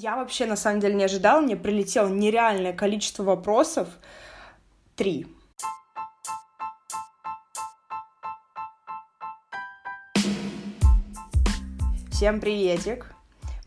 Я вообще на самом деле не ожидала, мне прилетело нереальное количество вопросов. Три. Всем приветик.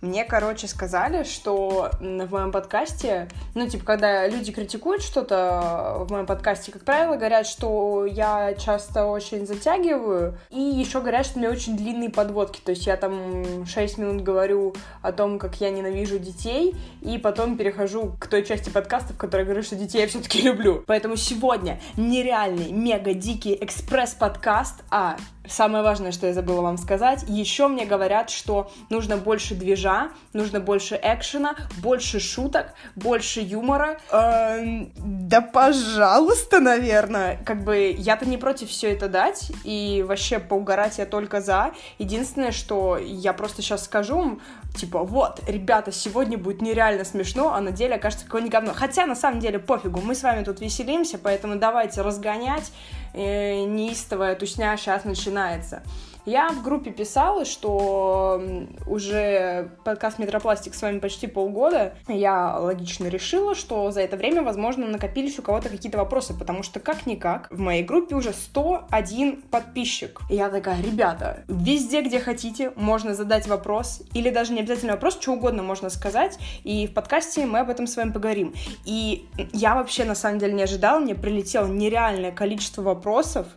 Мне, короче, сказали, что в моем подкасте, ну, типа, когда люди критикуют что-то в моем подкасте, как правило, говорят, что я часто очень затягиваю, и еще говорят, что у меня очень длинные подводки, то есть я там 6 минут говорю о том, как я ненавижу детей, и потом перехожу к той части подкаста, в которой говорю, что детей я все-таки люблю. Поэтому сегодня нереальный, мега дикий экспресс-подкаст, а Самое важное, что я забыла вам сказать, еще мне говорят, что нужно больше движа, нужно больше экшена, больше шуток, больше юмора. Эм, да пожалуйста, наверное. Как бы я-то не против все это дать, и вообще поугарать я только за. Единственное, что я просто сейчас скажу, типа, вот, ребята, сегодня будет нереально смешно, а на деле окажется какое-нибудь говно. Хотя, на самом деле, пофигу, мы с вами тут веселимся, поэтому давайте разгонять э, неистовая тусня сейчас начинается. Я в группе писала, что уже подкаст Метропластик с вами почти полгода. Я логично решила, что за это время, возможно, накопились у кого-то какие-то вопросы, потому что как-никак в моей группе уже 101 подписчик. И я такая, ребята, везде, где хотите, можно задать вопрос, или даже не обязательно вопрос, что угодно можно сказать, и в подкасте мы об этом с вами поговорим. И я вообще, на самом деле, не ожидала, мне прилетело нереальное количество вопросов.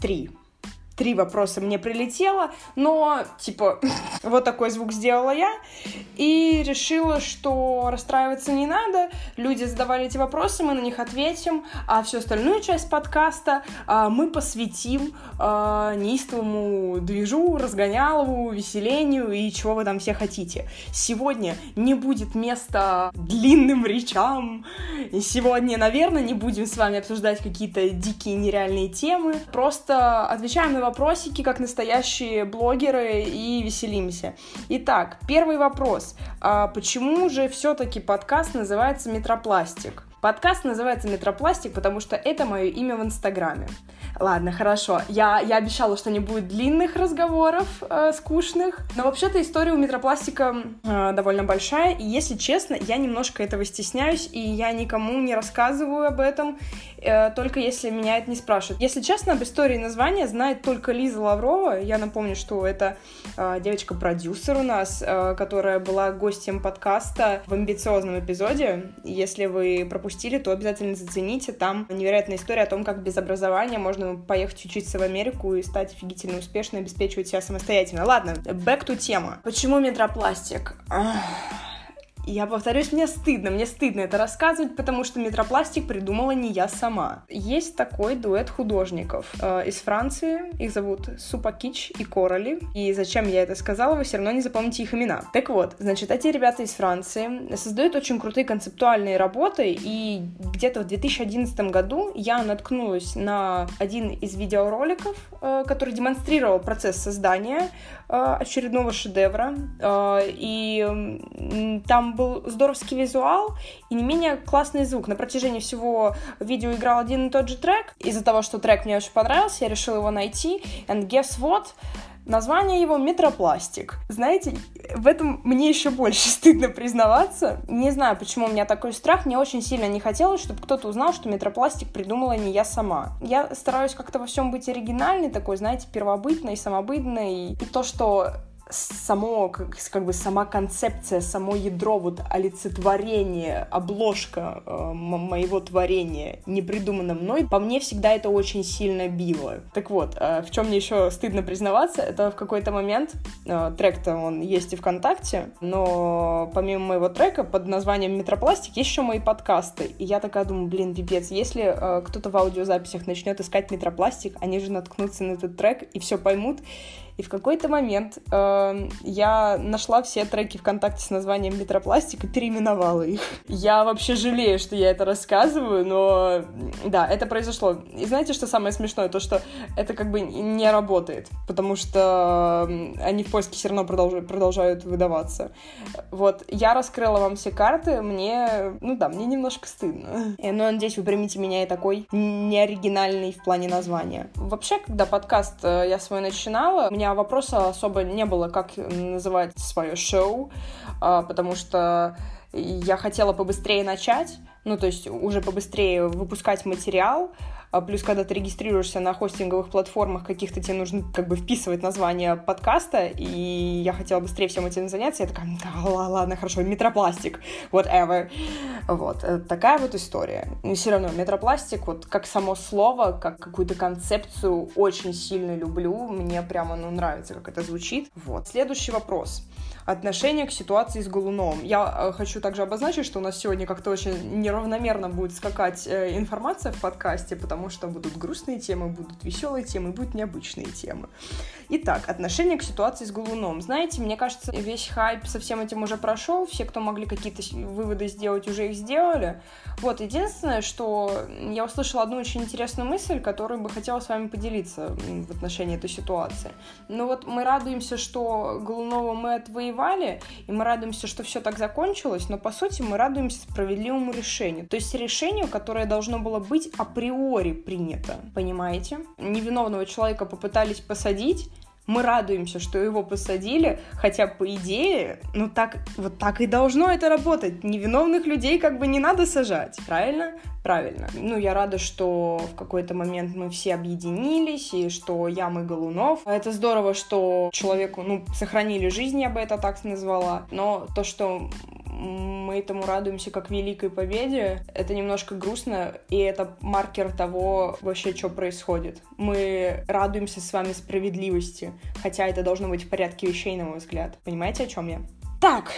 Три три вопроса мне прилетело, но, типа, вот такой звук сделала я, и решила, что расстраиваться не надо, люди задавали эти вопросы, мы на них ответим, а всю остальную часть подкаста а, мы посвятим а, неистовому движу, разгонялову, веселению и чего вы там все хотите. Сегодня не будет места длинным речам, сегодня, наверное, не будем с вами обсуждать какие-то дикие нереальные темы, просто отвечаем на вопросики, как настоящие блогеры, и веселимся. Итак, первый вопрос. А почему же все-таки подкаст называется «Метропластик»? Подкаст называется «Метропластик», потому что это мое имя в Инстаграме. Ладно, хорошо. Я, я обещала, что не будет длинных разговоров, э, скучных. Но вообще-то история у Метропластика э, довольно большая. И если честно, я немножко этого стесняюсь, и я никому не рассказываю об этом, э, только если меня это не спрашивают. Если честно, об истории названия знает только Лиза Лаврова. Я напомню, что это э, девочка-продюсер у нас, э, которая была гостем подкаста в амбициозном эпизоде. Если вы пропустили то обязательно зацените. Там невероятная история о том, как без образования можно поехать учиться в Америку и стать офигительно успешно, обеспечивать себя самостоятельно. Ладно, back to тема. Почему метропластик? Ах. Я повторюсь, мне стыдно, мне стыдно это рассказывать, потому что метропластик придумала не я сама. Есть такой дуэт художников э, из Франции, их зовут Супакич и Короли, и зачем я это сказала, вы все равно не запомните их имена. Так вот, значит, эти ребята из Франции создают очень крутые концептуальные работы, и где-то в 2011 году я наткнулась на один из видеороликов, э, который демонстрировал процесс создания э, очередного шедевра, э, и там был здоровский визуал и не менее классный звук. На протяжении всего видео играл один и тот же трек. Из-за того, что трек мне очень понравился, я решила его найти. And guess what? Название его «Метропластик». Знаете, в этом мне еще больше стыдно признаваться. Не знаю, почему у меня такой страх. Мне очень сильно не хотелось, чтобы кто-то узнал, что метропластик придумала не я сама. Я стараюсь как-то во всем быть оригинальной, такой, знаете, первобытной, самобытной. И то, что само, как, как бы сама концепция, само ядро, вот олицетворение, обложка э, моего творения не придумано мной, по мне всегда это очень сильно било. Так вот, э, в чем мне еще стыдно признаваться, это в какой-то момент, э, трек-то он есть и ВКонтакте, но помимо моего трека под названием Метропластик есть еще мои подкасты. И я такая думаю, блин, пипец, если э, кто-то в аудиозаписях начнет искать Метропластик, они же наткнутся на этот трек и все поймут. И в какой-то момент э, я нашла все треки ВКонтакте с названием Метропластик и переименовала их. Я вообще жалею, что я это рассказываю, но да, это произошло. И знаете, что самое смешное? То, что это как бы не работает, потому что они в поиске все равно продолжают, продолжают выдаваться. Вот, я раскрыла вам все карты, мне, ну да, мне немножко стыдно. И, ну, надеюсь, вы примите меня и такой неоригинальный в плане названия. Вообще, когда подкаст э, я свой начинала, у меня меня вопроса особо не было, как называть свое шоу. а, потому что я хотела побыстрее начать, ну, то есть уже побыстрее выпускать материал, а плюс, когда ты регистрируешься на хостинговых платформах каких-то, тебе нужно как бы вписывать название подкаста, и я хотела быстрее всем этим заняться. Я такая, да, ладно, хорошо, метропластик, whatever. Вот, э, такая вот история. Но все равно метропластик, вот как само слово, как какую-то концепцию очень сильно люблю. Мне прямо, ну, нравится, как это звучит. Вот. Следующий вопрос отношение к ситуации с Голуновым. Я э, хочу также обозначить, что у нас сегодня как-то очень неравномерно будет скакать э, информация в подкасте, потому что будут грустные темы, будут веселые темы, будут необычные темы. Итак, отношение к ситуации с Голуновым. Знаете, мне кажется, весь хайп со всем этим уже прошел, все, кто могли какие-то выводы сделать, уже их сделали. Вот, единственное, что я услышала одну очень интересную мысль, которую бы хотела с вами поделиться в отношении этой ситуации. Ну вот мы радуемся, что Голунова мы отвоевали, и мы радуемся, что все так закончилось, но по сути мы радуемся справедливому решению. То есть решению, которое должно было быть априори принято. Понимаете? Невиновного человека попытались посадить, мы радуемся, что его посадили, хотя по идее, ну так, вот так и должно это работать. Невиновных людей как бы не надо сажать, правильно? Правильно. Ну, я рада, что в какой-то момент мы все объединились, и что я, мы, Голунов. Это здорово, что человеку, ну, сохранили жизнь, я бы это так назвала. Но то, что мы этому радуемся как великой победе. Это немножко грустно, и это маркер того вообще, что происходит. Мы радуемся с вами справедливости, хотя это должно быть в порядке вещей, на мой взгляд. Понимаете, о чем я? Так,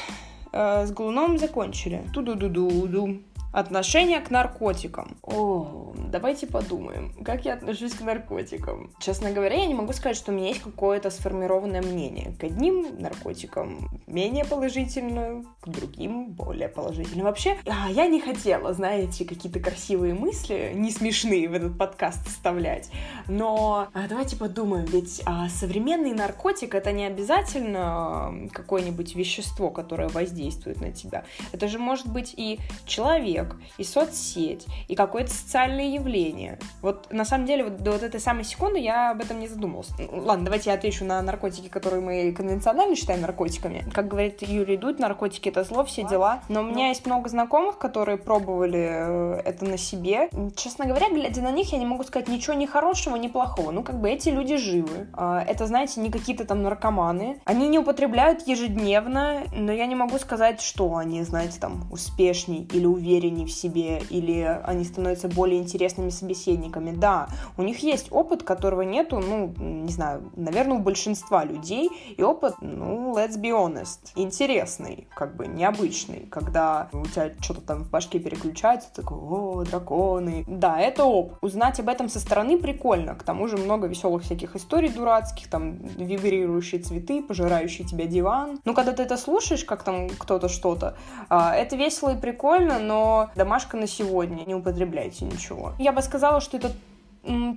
э, с Глуном закончили. Ту-ду-ду-ду-ду. Отношение к наркотикам. О, давайте подумаем, как я отношусь к наркотикам. Честно говоря, я не могу сказать, что у меня есть какое-то сформированное мнение. К одним наркотикам менее положительно, к другим более положительно. Вообще, а, я не хотела, знаете, какие-то красивые мысли, не смешные в этот подкаст вставлять. Но а, давайте подумаем, ведь а, современный наркотик это не обязательно какое-нибудь вещество, которое воздействует на тебя. Это же может быть и человек, человек, и соцсеть, и какое-то социальное явление. Вот на самом деле вот до вот этой самой секунды я об этом не задумывалась. Ну, ладно, давайте я отвечу на наркотики, которые мы конвенционально считаем наркотиками. Как говорит Юрий Дудь, наркотики это зло, все дела. Но у меня есть много знакомых, которые пробовали э, это на себе. Честно говоря, глядя на них, я не могу сказать ничего ни хорошего, ни плохого. Ну, как бы эти люди живы. А, это, знаете, не какие-то там наркоманы. Они не употребляют ежедневно, но я не могу сказать, что они, знаете, там успешней или увереннее увереннее в себе или они становятся более интересными собеседниками. Да, у них есть опыт, которого нету, ну, не знаю, наверное, у большинства людей. И опыт, ну, let's be honest, интересный, как бы необычный, когда у тебя что-то там в башке переключается, такой, о, драконы. Да, это опыт. Узнать об этом со стороны прикольно. К тому же много веселых всяких историй дурацких, там, вибрирующие цветы, пожирающие тебя диван. Ну, когда ты это слушаешь, как там кто-то что-то, а, это весело и прикольно, но домашка на сегодня, не употребляйте ничего. Я бы сказала, что это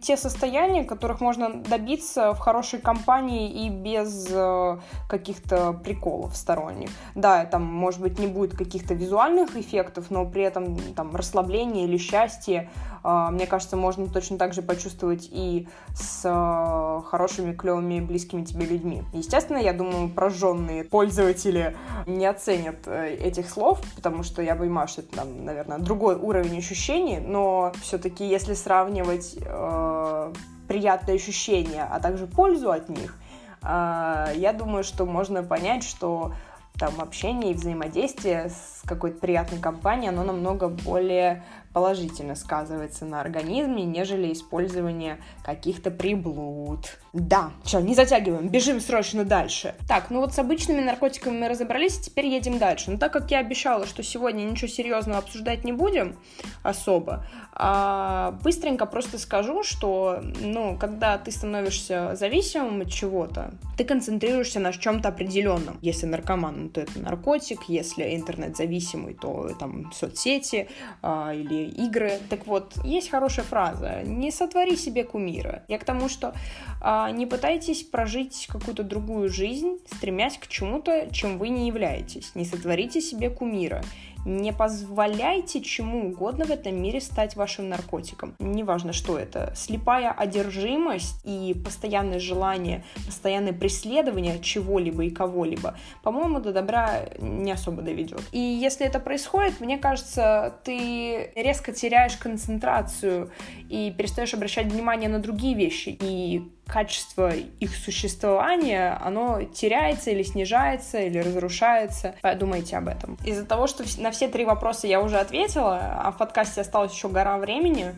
те состояния, которых можно добиться в хорошей компании и без э, каких-то приколов сторонних. Да, там, может быть, не будет каких-то визуальных эффектов, но при этом там расслабление или счастье мне кажется, можно точно так же почувствовать и с а, хорошими, клевыми, близкими тебе людьми. Естественно, я думаю, прожженные пользователи не оценят э, этих слов, потому что я понимаю, что это, там, наверное, другой уровень ощущений, но все-таки, если сравнивать э, приятные ощущения, а также пользу от них, э, я думаю, что можно понять, что там общение и взаимодействие с какой-то приятной компанией, оно намного более положительно сказывается на организме, нежели использование каких-то приблуд. Да, что, не затягиваем, бежим срочно дальше. Так, ну вот с обычными наркотиками мы разобрались, теперь едем дальше. Но так как я обещала, что сегодня ничего серьезного обсуждать не будем особо, а быстренько просто скажу, что, ну, когда ты становишься зависимым от чего-то, ты концентрируешься на чем-то определенном. Если наркоман, то это наркотик, если интернет-зависимый, то там соцсети а, или игры. Так вот, есть хорошая фраза «Не сотвори себе кумира». Я к тому, что а, не пытайтесь прожить какую-то другую жизнь, стремясь к чему-то, чем вы не являетесь. Не сотворите себе кумира. Не позволяйте чему угодно в этом мире стать вашим наркотиком. Неважно, что это. Слепая одержимость и постоянное желание, постоянное преследование чего-либо и кого-либо, по-моему, до добра не особо доведет. И если это происходит, мне кажется, ты резко теряешь концентрацию и перестаешь обращать внимание на другие вещи. И качество их существования, оно теряется или снижается, или разрушается. Подумайте об этом. Из-за того, что на все три вопроса я уже ответила, а в подкасте осталось еще гора времени,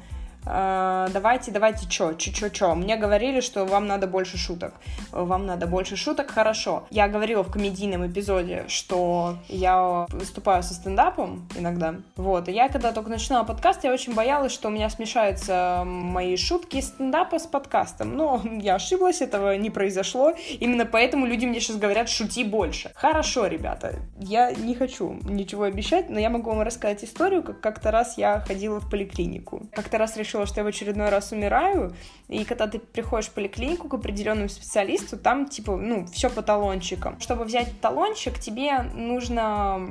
давайте, давайте, чё, чё, чё, чё. Мне говорили, что вам надо больше шуток. Вам надо больше шуток, хорошо. Я говорила в комедийном эпизоде, что я выступаю со стендапом иногда. Вот, и я когда только начинала подкаст, я очень боялась, что у меня смешаются мои шутки из стендапа с подкастом. Но я ошиблась, этого не произошло. Именно поэтому люди мне сейчас говорят, шути больше. Хорошо, ребята, я не хочу ничего обещать, но я могу вам рассказать историю, как как-то раз я ходила в поликлинику. Как-то раз решила решила, что я в очередной раз умираю, и когда ты приходишь в поликлинику к определенному специалисту, там, типа, ну, все по талончикам. Чтобы взять талончик, тебе нужно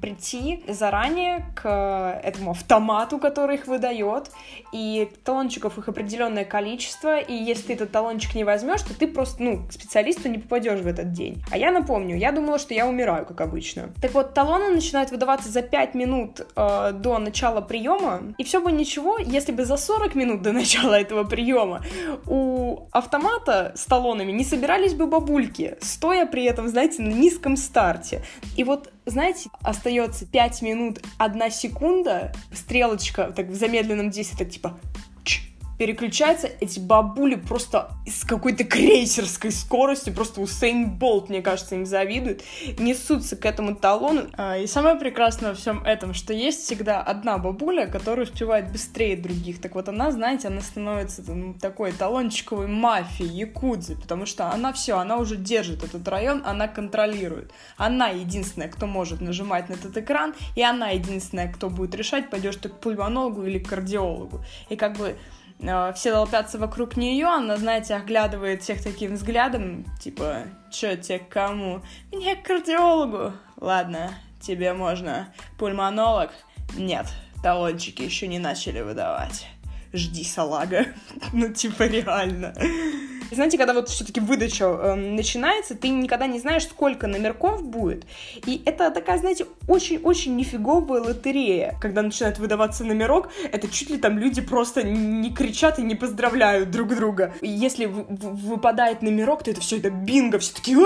прийти заранее к этому автомату, который их выдает, и талончиков их определенное количество, и если ты этот талончик не возьмешь, то ты просто, ну, к специалисту не попадешь в этот день. А я напомню, я думала, что я умираю, как обычно. Так вот, талоны начинают выдаваться за 5 минут э, до начала приема, и все бы ничего, если бы за за 40 минут до начала этого приема у автомата с талонами не собирались бы бабульки, стоя при этом, знаете, на низком старте. И вот, знаете, остается 5 минут, 1 секунда, стрелочка так в замедленном действии, так типа переключается, эти бабули просто с какой-то крейсерской скоростью, просто Усейн Болт, мне кажется, им завидует, несутся к этому талону. А, и самое прекрасное во всем этом, что есть всегда одна бабуля, которая успевает быстрее других. Так вот она, знаете, она становится там, такой талончиковой мафией, якудзи, потому что она все, она уже держит этот район, она контролирует. Она единственная, кто может нажимать на этот экран, и она единственная, кто будет решать, пойдешь ты к пульмонологу или к кардиологу. И как бы все толпятся вокруг нее, она, знаете, оглядывает всех таким взглядом, типа, чё тебе к кому? Мне к кардиологу. Ладно, тебе можно. Пульмонолог? Нет, талончики еще не начали выдавать. Жди, салага. ну, типа, реально. Знаете, когда вот все-таки выдача э, начинается, ты никогда не знаешь, сколько номерков будет. И это такая, знаете, очень-очень нифиговая лотерея. Когда начинает выдаваться номерок, это чуть ли там люди просто не кричат и не поздравляют друг друга. И если выпадает номерок, то это все это бинго, все таки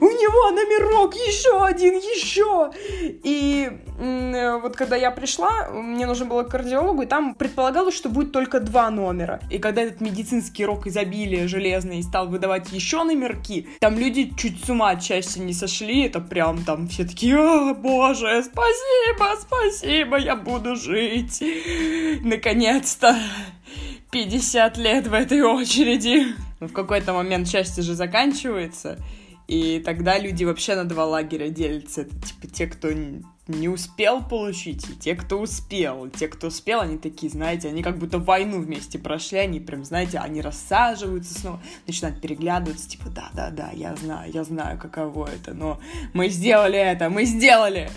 у него номерок, еще один, еще. И вот когда я пришла, мне нужно было к кардиологу, и там предполагалось, что будет только два номера. И когда этот медицинский рок изобилия и стал выдавать еще номерки, там люди чуть с ума от счастья не сошли, это прям там все такие, о, боже, спасибо, спасибо, я буду жить. Наконец-то. 50 лет в этой очереди. Но в какой-то момент счастье же заканчивается, и тогда люди вообще на два лагеря делятся. Это типа те, кто не успел получить, и те, кто успел. Те, кто успел, они такие, знаете, они как будто войну вместе прошли, они прям, знаете, они рассаживаются снова, начинают переглядываться, типа, да-да-да, я знаю, я знаю, каково это, но мы сделали это, мы сделали!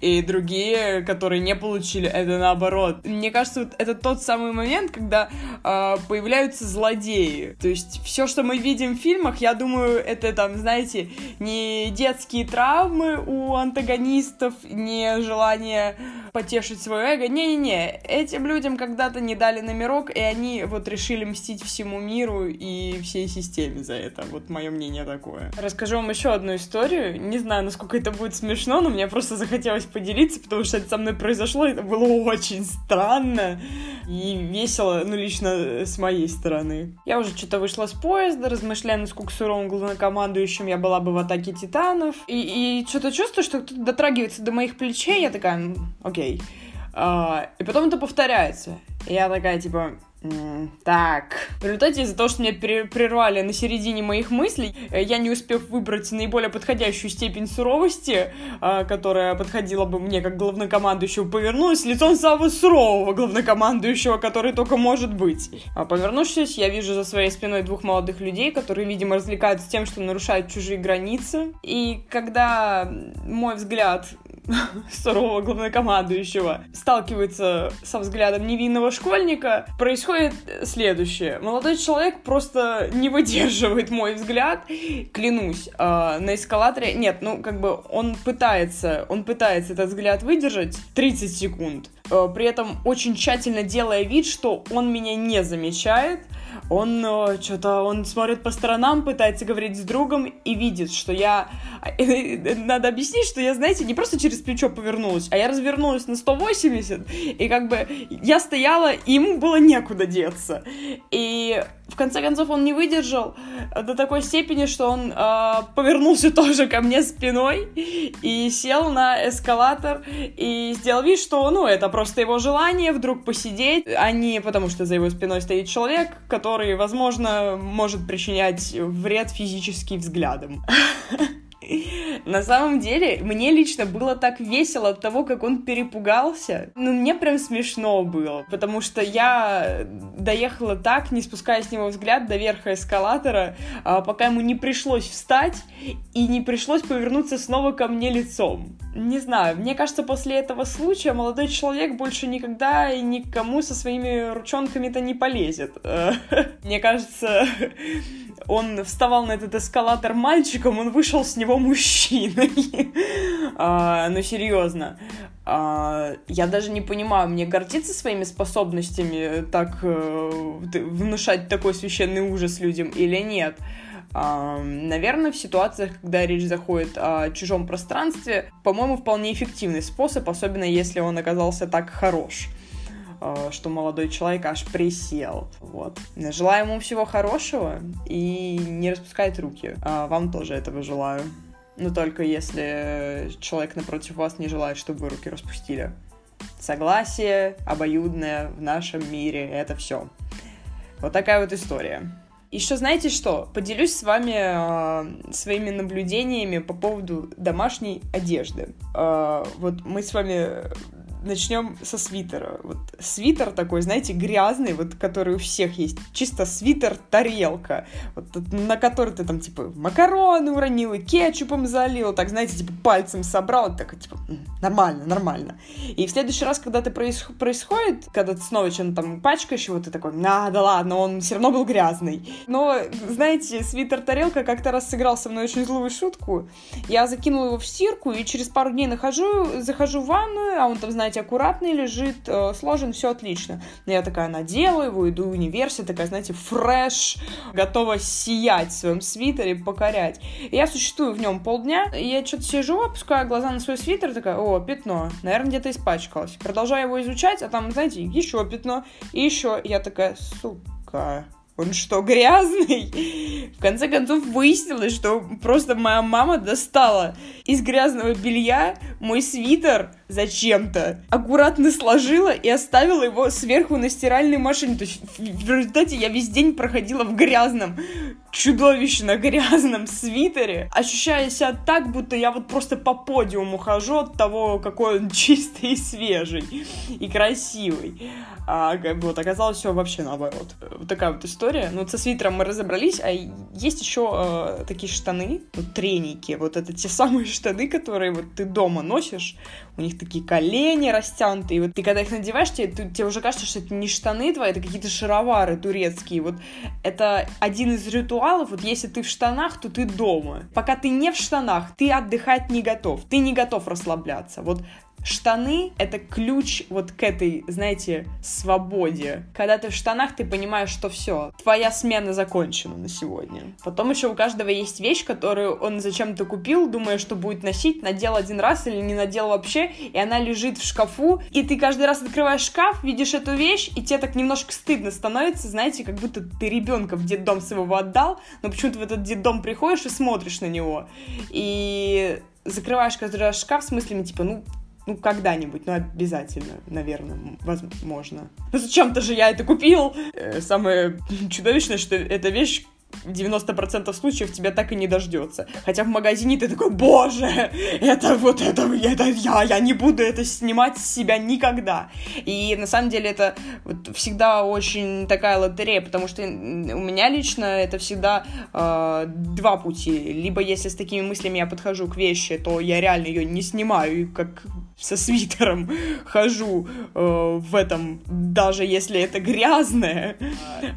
И другие, которые не получили, это наоборот. Мне кажется, вот это тот самый момент, когда э, появляются злодеи. То есть все, что мы видим в фильмах, я думаю, это там, знаете, не детские травмы у антагонистов, не желание потешить свое эго. Не-не-не, этим людям когда-то не дали номерок, и они вот решили мстить всему миру и всей системе за это. Вот мое мнение такое. Расскажу вам еще одну историю. Не знаю, насколько это будет смешно, но мне просто захотелось поделиться, потому что это со мной произошло, и это было очень странно и весело, ну, лично с моей стороны. Я уже что-то вышла с поезда, размышляя, насколько суровым главнокомандующим я была бы в атаке титанов, и, и что-то чувствую, что кто-то дотрагивается до моих плечей, я такая, окей. А, и потом это повторяется. И я такая, типа, Так. В результате из-за того, что меня прервали на середине моих мыслей, э, я не успев выбрать наиболее подходящую степень суровости, а, которая подходила бы мне как главнокомандующему, повернулась лицом самого сурового главнокомандующего, который только может быть. А повернувшись, я вижу за своей спиной двух молодых людей, которые, видимо, развлекаются тем, что нарушают чужие границы. И когда мой взгляд сурового главнокомандующего сталкивается со взглядом невинного школьника, происходит следующее. Молодой человек просто не выдерживает мой взгляд, клянусь, э, на эскалаторе... Нет, ну, как бы он пытается, он пытается этот взгляд выдержать 30 секунд, э, при этом очень тщательно делая вид, что он меня не замечает, он э, что-то, он смотрит по сторонам, пытается говорить с другом и видит, что я... Надо объяснить, что я, знаете, не просто через плечо повернулась, а я развернулась на 180, и как бы я стояла, и ему было некуда деться. И в конце концов он не выдержал до такой степени, что он э, повернулся тоже ко мне спиной и сел на эскалатор и сделал вид, что, ну, это просто его желание вдруг посидеть, а не потому, что за его спиной стоит человек, который, возможно, может причинять вред физически взглядом. На самом деле, мне лично было так весело от того, как он перепугался. Ну, мне прям смешно было, потому что я доехала так, не спуская с него взгляд до верха эскалатора, а, пока ему не пришлось встать и не пришлось повернуться снова ко мне лицом. Не знаю, мне кажется, после этого случая молодой человек больше никогда и никому со своими ручонками-то не полезет. Мне кажется, он вставал на этот эскалатор мальчиком, он вышел с него мужчиной. а, ну, серьезно. А, я даже не понимаю, мне гордиться своими способностями так э, внушать такой священный ужас людям или нет. Uh, наверное, в ситуациях, когда речь заходит о чужом пространстве, по-моему, вполне эффективный способ, особенно если он оказался так хорош. Э, что молодой человек аж присел. Вот. Желаю ему всего хорошего и не распускать руки. А вам тоже этого желаю. Но только если человек напротив вас не желает, чтобы вы руки распустили. Согласие обоюдное в нашем мире — это все. Вот такая вот история. Еще знаете что? Поделюсь с вами э, своими наблюдениями по поводу домашней одежды. Э, вот мы с вами начнем со свитера. Вот свитер такой, знаете, грязный, вот который у всех есть. Чисто свитер-тарелка, вот, на который ты там, типа, макароны уронил и кетчупом залил, так, знаете, типа, пальцем собрал, так, типа, нормально, нормально. И в следующий раз, когда это проис- происходит, когда ты снова что-то там пачкаешь его, ты такой, а, да ладно, он все равно был грязный. Но, знаете, свитер-тарелка как-то раз сыграл со мной очень злую шутку. Я закинула его в стирку, и через пару дней нахожу, захожу в ванную, а он там, знаете, знаете, аккуратный лежит, э, сложен, все отлично. Я такая надела его, иду в университет, такая, знаете, фреш, готова сиять в своем свитере, покорять. И я существую в нем полдня, и я что-то сижу, опускаю глаза на свой свитер, такая, о, пятно, наверное, где-то испачкалось. Продолжаю его изучать, а там, знаете, еще пятно, и еще. Я такая, сука, он что, грязный? В конце концов выяснилось, что просто моя мама достала из грязного белья мой свитер зачем-то, аккуратно сложила и оставила его сверху на стиральной машине. То есть в результате я весь день проходила в грязном, чудовищно грязном свитере, ощущая себя так, будто я вот просто по подиуму хожу от того, какой он чистый и свежий и красивый. А вот оказалось все вообще наоборот. Вот такая вот история. Ну, вот со свитером мы разобрались, а есть еще э, такие штаны, вот треники. Вот это те самые штаны, которые вот ты дома носишь. У них такие колени растянутые. Вот ты когда их надеваешь, тебе, ты, тебе уже кажется, что это не штаны твои, это какие-то шаровары турецкие. Вот это один из ритуалов. Вот если ты в штанах, то ты дома. Пока ты не в штанах, ты отдыхать не готов. Ты не готов расслабляться. Вот Штаны — это ключ вот к этой, знаете, свободе. Когда ты в штанах, ты понимаешь, что все, твоя смена закончена на сегодня. Потом еще у каждого есть вещь, которую он зачем-то купил, думая, что будет носить, надел один раз или не надел вообще, и она лежит в шкафу, и ты каждый раз открываешь шкаф, видишь эту вещь, и тебе так немножко стыдно становится, знаете, как будто ты ребенка в детдом своего отдал, но почему-то в этот детдом приходишь и смотришь на него. И закрываешь каждый раз шкаф с мыслями, типа, ну, Ну, когда-нибудь, ну, обязательно, наверное, возможно. Ну, зачем-то же я это купил. Э, самое чудовищное, что эта вещь в 90% случаев тебя так и не дождется. Хотя в магазине ты такой, боже, это вот это, это я, я не буду это снимать с себя никогда. И на самом деле это вот всегда очень такая лотерея, потому что у меня лично это всегда э, два пути. Либо если с такими мыслями я подхожу к вещи, то я реально ее не снимаю, и как со свитером хожу э, в этом, даже если это грязное,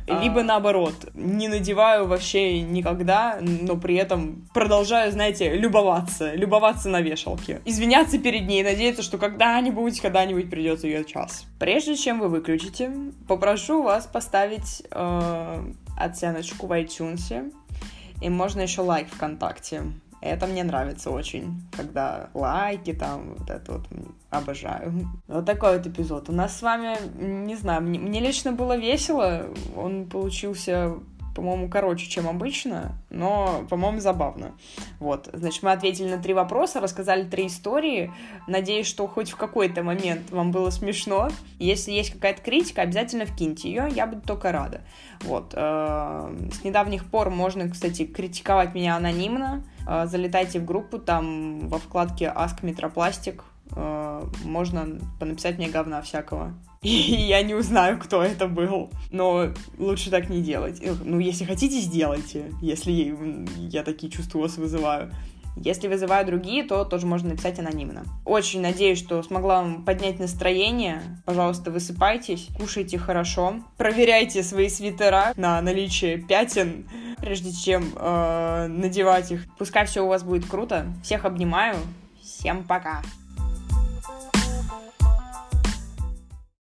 а... либо наоборот, не надеваю вообще никогда, но при этом продолжаю, знаете, любоваться, любоваться на вешалке. Извиняться перед ней, надеяться, что когда-нибудь, когда-нибудь придет ее час. Прежде чем вы выключите, попрошу вас поставить э, оценочку в iTunes, и можно еще лайк ВКонтакте. Это мне нравится очень, когда лайки там, вот это вот обожаю. Вот такой вот эпизод. У нас с вами, не знаю, мне, мне лично было весело, он получился по-моему, короче, чем обычно, но, по-моему, забавно. Вот, значит, мы ответили на три вопроса, рассказали три истории. Надеюсь, что хоть в какой-то момент вам было смешно. Если есть какая-то критика, обязательно вкиньте ее, я буду только рада. Вот, э, с недавних пор можно, кстати, критиковать меня анонимно. Э, залетайте в группу, там во вкладке Ask Метропластик можно написать мне говна всякого. И я не узнаю, кто это был. Но лучше так не делать. Ну, если хотите, сделайте. Если я такие чувства у вас вызываю. Если вызываю другие, то тоже можно написать анонимно. Очень надеюсь, что смогла вам поднять настроение. Пожалуйста, высыпайтесь, кушайте хорошо, проверяйте свои свитера на наличие пятен, прежде чем э, надевать их. Пускай все у вас будет круто. Всех обнимаю. Всем пока.